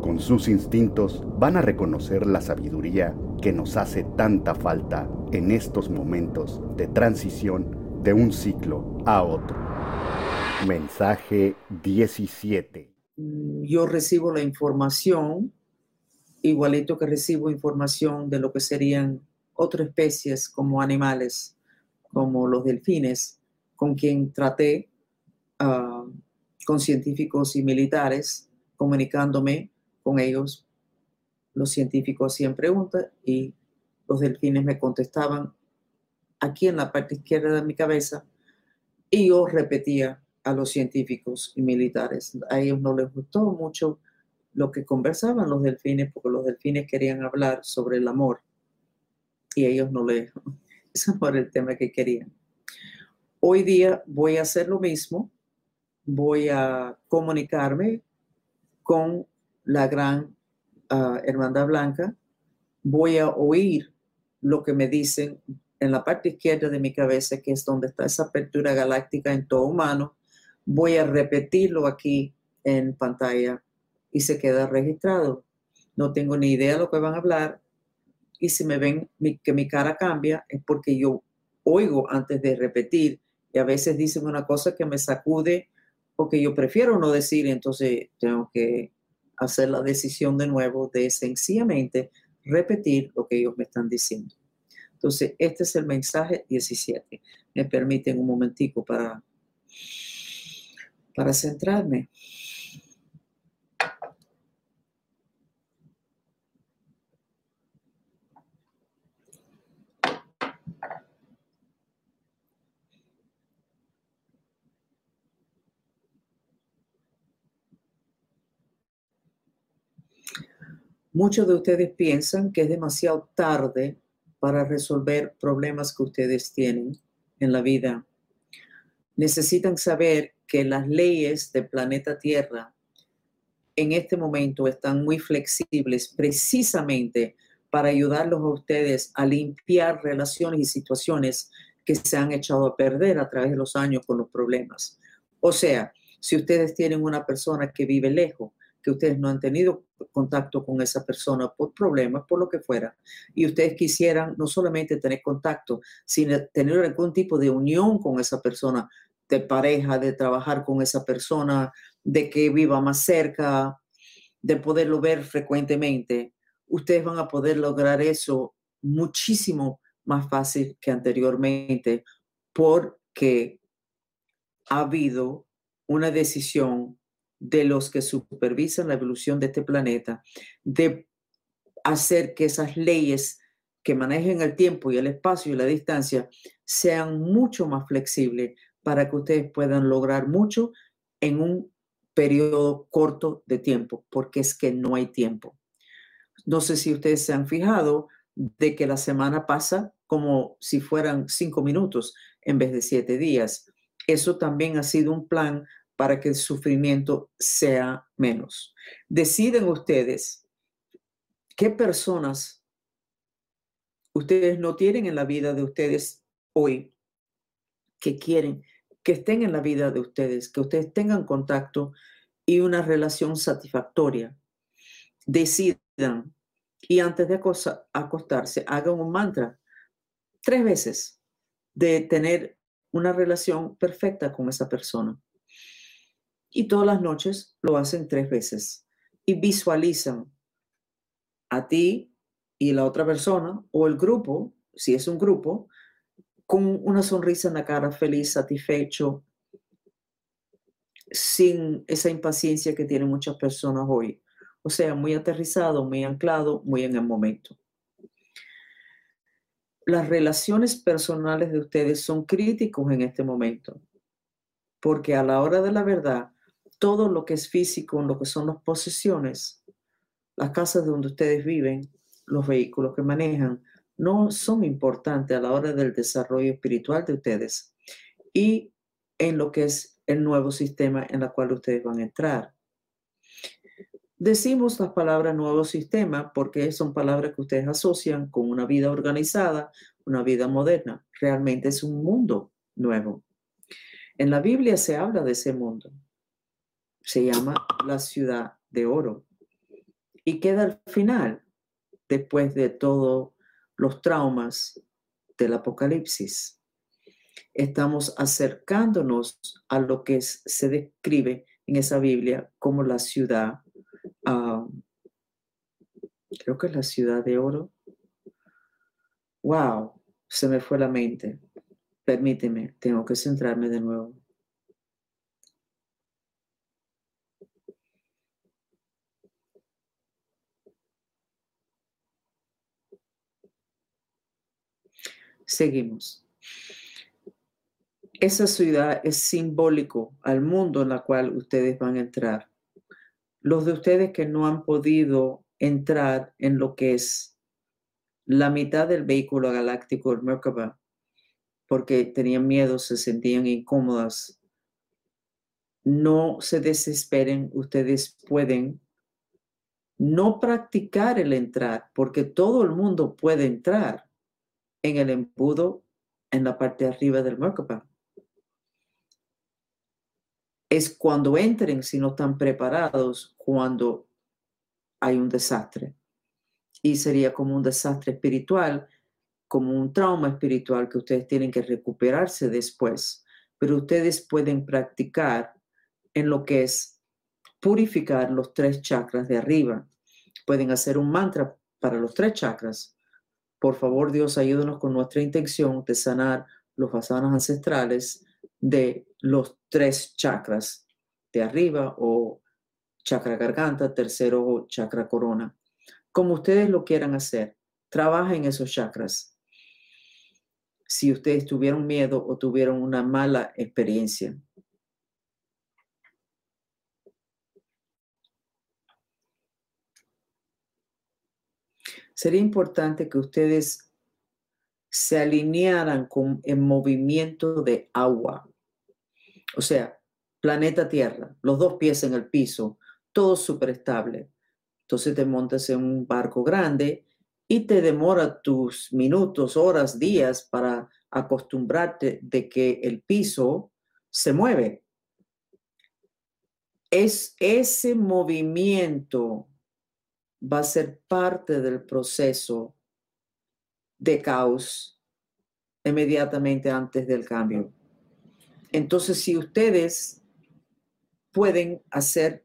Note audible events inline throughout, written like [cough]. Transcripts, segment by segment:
con sus instintos van a reconocer la sabiduría que nos hace tanta falta en estos momentos de transición de un ciclo a otro. Mensaje 17. Yo recibo la información igualito que recibo información de lo que serían otras especies como animales, como los delfines, con quien traté ah, con científicos y militares, comunicándome con ellos. Los científicos hacían preguntas y los delfines me contestaban aquí en la parte izquierda de mi cabeza y yo repetía a los científicos y militares. A ellos no les gustó mucho lo que conversaban los delfines, porque los delfines querían hablar sobre el amor y ellos no le, [laughs] ese no era el tema que querían. Hoy día voy a hacer lo mismo, voy a comunicarme con la gran ah, Hermandad Blanca, voy a oír lo que me dicen en la parte izquierda de mi cabeza, que es donde está esa apertura galáctica en todo humano, voy a repetirlo aquí en pantalla y se queda registrado. No tengo ni idea de lo que van a hablar y si me ven que mi cara cambia es porque yo oigo antes de repetir y a veces dicen una cosa que me sacude o que yo prefiero no decir, entonces tengo que hacer la decisión de nuevo de sencillamente repetir lo que ellos me están diciendo. Entonces, este es el mensaje 17. Me permiten un momentico para, para centrarme. Muchos de ustedes piensan que es demasiado tarde para resolver problemas que ustedes tienen en la vida. Necesitan saber que las leyes del planeta Tierra en este momento están muy flexibles precisamente para ayudarlos a ustedes a limpiar relaciones y situaciones que se han echado a perder a través de los años con los problemas. O sea, si ustedes tienen una persona que vive lejos, que ustedes no han tenido contacto con esa persona por problemas, por lo que fuera, y ustedes quisieran no solamente tener contacto, sino tener algún tipo de unión con esa persona, de pareja, de trabajar con esa persona, de que viva más cerca, de poderlo ver frecuentemente, ustedes van a poder lograr eso muchísimo más fácil que anteriormente porque ha habido una decisión de los que supervisan la evolución de este planeta, de hacer que esas leyes que manejen el tiempo y el espacio y la distancia sean mucho más flexibles para que ustedes puedan lograr mucho en un periodo corto de tiempo, porque es que no hay tiempo. No sé si ustedes se han fijado de que la semana pasa como si fueran cinco minutos en vez de siete días. Eso también ha sido un plan para que el sufrimiento sea menos. Deciden ustedes qué personas ustedes no tienen en la vida de ustedes hoy que quieren que estén en la vida de ustedes, que ustedes tengan contacto y una relación satisfactoria. Decidan y antes de acostarse hagan un mantra tres veces de tener una relación perfecta con esa persona y todas las noches lo hacen tres veces y visualizan a ti y la otra persona o el grupo, si es un grupo, con una sonrisa en la cara, feliz, satisfecho, sin esa impaciencia que tienen muchas personas hoy. O sea, muy aterrizado, muy anclado, muy en el momento. Las relaciones personales de ustedes son críticos en este momento, porque a la hora de la verdad, todo lo que es físico, lo que son las posesiones, las casas donde ustedes viven, los vehículos que manejan, no son importantes a la hora del desarrollo espiritual de ustedes y en lo que es el nuevo sistema en el cual ustedes van a entrar. Decimos las palabras nuevo sistema porque son palabras que ustedes asocian con una vida organizada, una vida moderna. Realmente es un mundo nuevo. En la Biblia se habla de ese mundo. Se llama la ciudad de oro. Y queda al final, después de todos los traumas del apocalipsis. Estamos acercándonos a lo que se describe en esa Biblia como la ciudad creo que es la ciudad de oro. Wow, se me fue la mente. Permíteme, tengo que centrarme de nuevo. Seguimos. Esa ciudad es simbólico al mundo en la cual ustedes van a entrar los de ustedes que no han podido entrar en lo que es la mitad del vehículo galáctico, el Merkaba, porque tenían miedo, se sentían incómodas, no se desesperen, ustedes pueden no practicar el entrar, porque todo el mundo puede entrar en el embudo en la parte de arriba del Merkaba es cuando entren, si no están preparados, cuando hay un desastre. Y sería como un desastre espiritual, como un trauma espiritual que ustedes tienen que recuperarse después. Pero ustedes pueden practicar en lo que es purificar los tres chakras de arriba. Pueden hacer un mantra para los tres chakras. Por favor, Dios, ayúdanos con nuestra intención de sanar los basanos ancestrales de los tres chakras de arriba o chakra garganta, tercero chakra corona. Como ustedes lo quieran hacer, trabajen esos chakras. Si ustedes tuvieron miedo o tuvieron una mala experiencia. Sería importante que ustedes se alinearan con el movimiento de agua. O sea, planeta Tierra, los dos pies en el piso, todo súper estable. Entonces te montas en un barco grande y te demora tus minutos, horas, días para acostumbrarte de que el piso se mueve. Es ese movimiento va a ser parte del proceso de caos inmediatamente antes del cambio. Entonces, si ustedes pueden hacer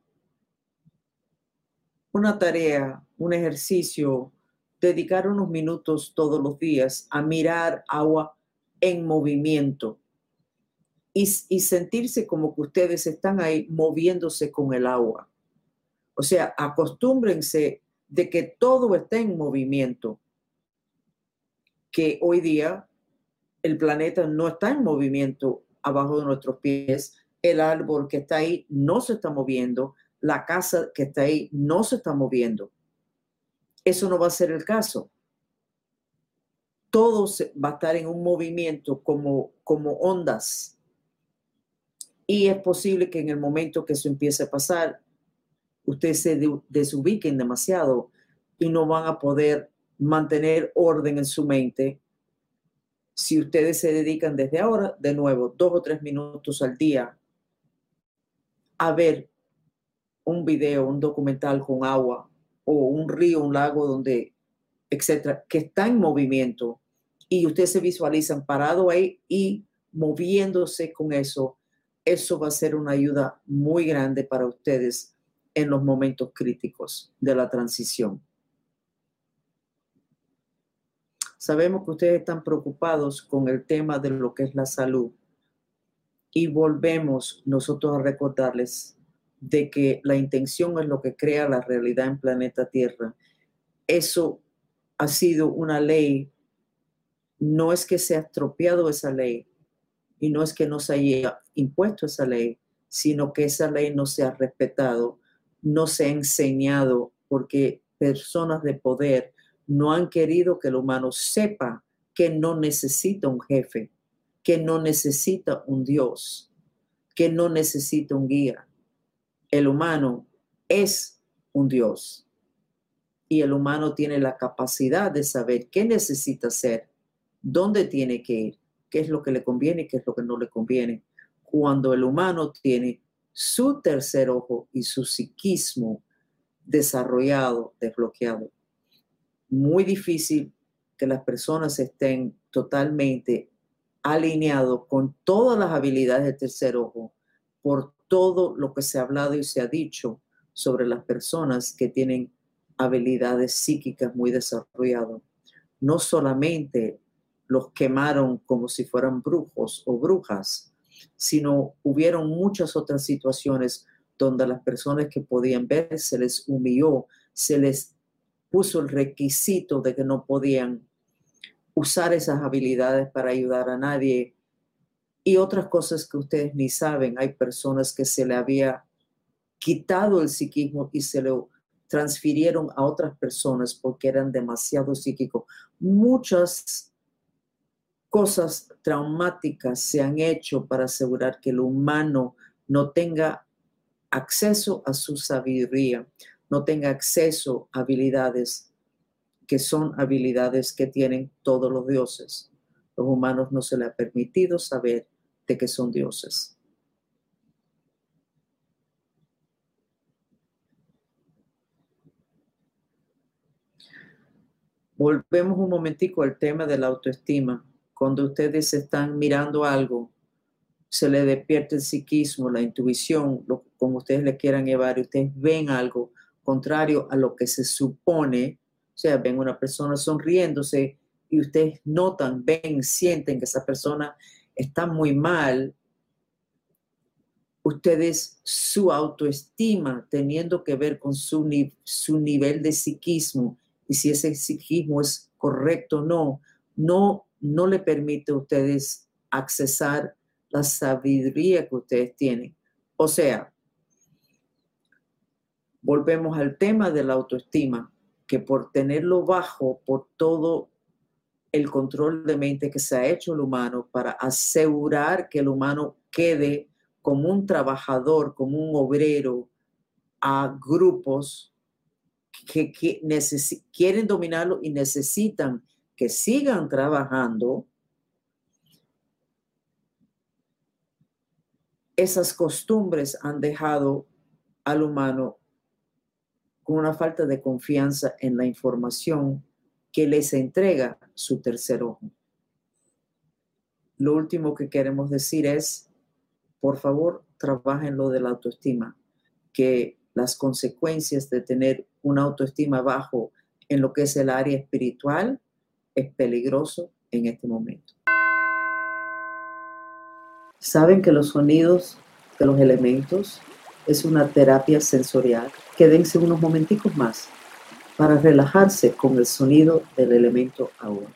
una tarea, un ejercicio, dedicar unos minutos todos los días a mirar agua en movimiento y, sentirse como que ustedes están ahí moviéndose con el agua. O sea, acostúmbrense de que todo está en movimiento, que hoy día el planeta no está en movimiento abajo de nuestros pies, el árbol que está ahí no se está moviendo, la casa que está ahí no se está moviendo. Eso no va a ser el caso. Todo va a estar en un movimiento como, como ondas. Y es posible que en el momento que eso empiece a pasar, ustedes se desubiquen demasiado y no van a poder mantener orden en su mente. Si ustedes se dedican desde ahora, de nuevo, dos o tres minutos al día a ver un video, un documental con agua o un río, un lago donde, etcétera, que está en movimiento y ustedes se visualizan parado ahí y moviéndose con eso, eso va a ser una ayuda muy grande para ustedes en los momentos críticos de la transición. Sabemos que ustedes están preocupados con el tema de lo que es la salud y volvemos nosotros a recordarles de que la intención es lo que crea la realidad en planeta Tierra. Eso ha sido una ley, no es que se ha estropeado esa ley y no es que no se haya impuesto esa ley, sino que esa ley no se ha respetado, no se ha enseñado porque personas de poder no han querido que el humano sepa que no necesita un jefe, que no necesita un Dios, que no necesita un guía. El humano es un Dios y el humano tiene la capacidad de saber qué necesita hacer, dónde tiene que ir, qué es lo que le conviene y qué es lo que no le conviene. Cuando el humano tiene su tercer ojo y su psiquismo desarrollado, desbloqueado. Muy difícil que las personas estén totalmente alineados con todas las habilidades del tercer ojo por todo lo que se ha hablado y se ha dicho sobre las personas que tienen habilidades psíquicas muy desarrolladas. No solamente los quemaron como si fueran brujos o brujas, sino hubieron muchas otras situaciones donde las personas que podían ver se les humilló, se les puso el requisito de que no podían usar esas habilidades para ayudar a nadie y otras cosas que ustedes ni saben. Hay personas que se le había quitado el psiquismo y se lo transfirieron a otras personas porque eran demasiado psíquicos. Muchas cosas traumáticas se han hecho para asegurar que el humano no tenga acceso a su sabiduría, no tenga acceso a habilidades que son habilidades que tienen todos los dioses. Los humanos no se les ha permitido saber de que son dioses. Volvemos un momentico al tema de la autoestima. Cuando ustedes están mirando algo, se le despierta el psiquismo, la intuición, lo, como ustedes le quieran llevar, y ustedes ven algo contrario a lo que se supone, o sea, ven una persona sonriéndose y ustedes notan, ven, sienten que esa persona está muy mal, ustedes su autoestima teniendo que ver con su, su nivel de psiquismo y si ese psiquismo es correcto o no, no, no le permite a ustedes accesar la sabiduría que ustedes tienen. O sea, volvemos al tema de la autoestima, que por tenerlo bajo, por todo el control de mente que se ha hecho el humano para asegurar que el humano quede como un trabajador, como un obrero a grupos que, quieren dominarlo y necesitan que sigan trabajando, esas costumbres han dejado al humano con una falta de confianza en la información que les entrega su tercer ojo. Lo último que queremos decir es, por favor, trabajen lo de la autoestima, que las consecuencias de tener una autoestima bajo en lo que es el área espiritual es peligroso en este momento. Saben que los sonidos de los elementos es una terapia sensorial. Quédense unos momenticos más para relajarse con el sonido del elemento agua.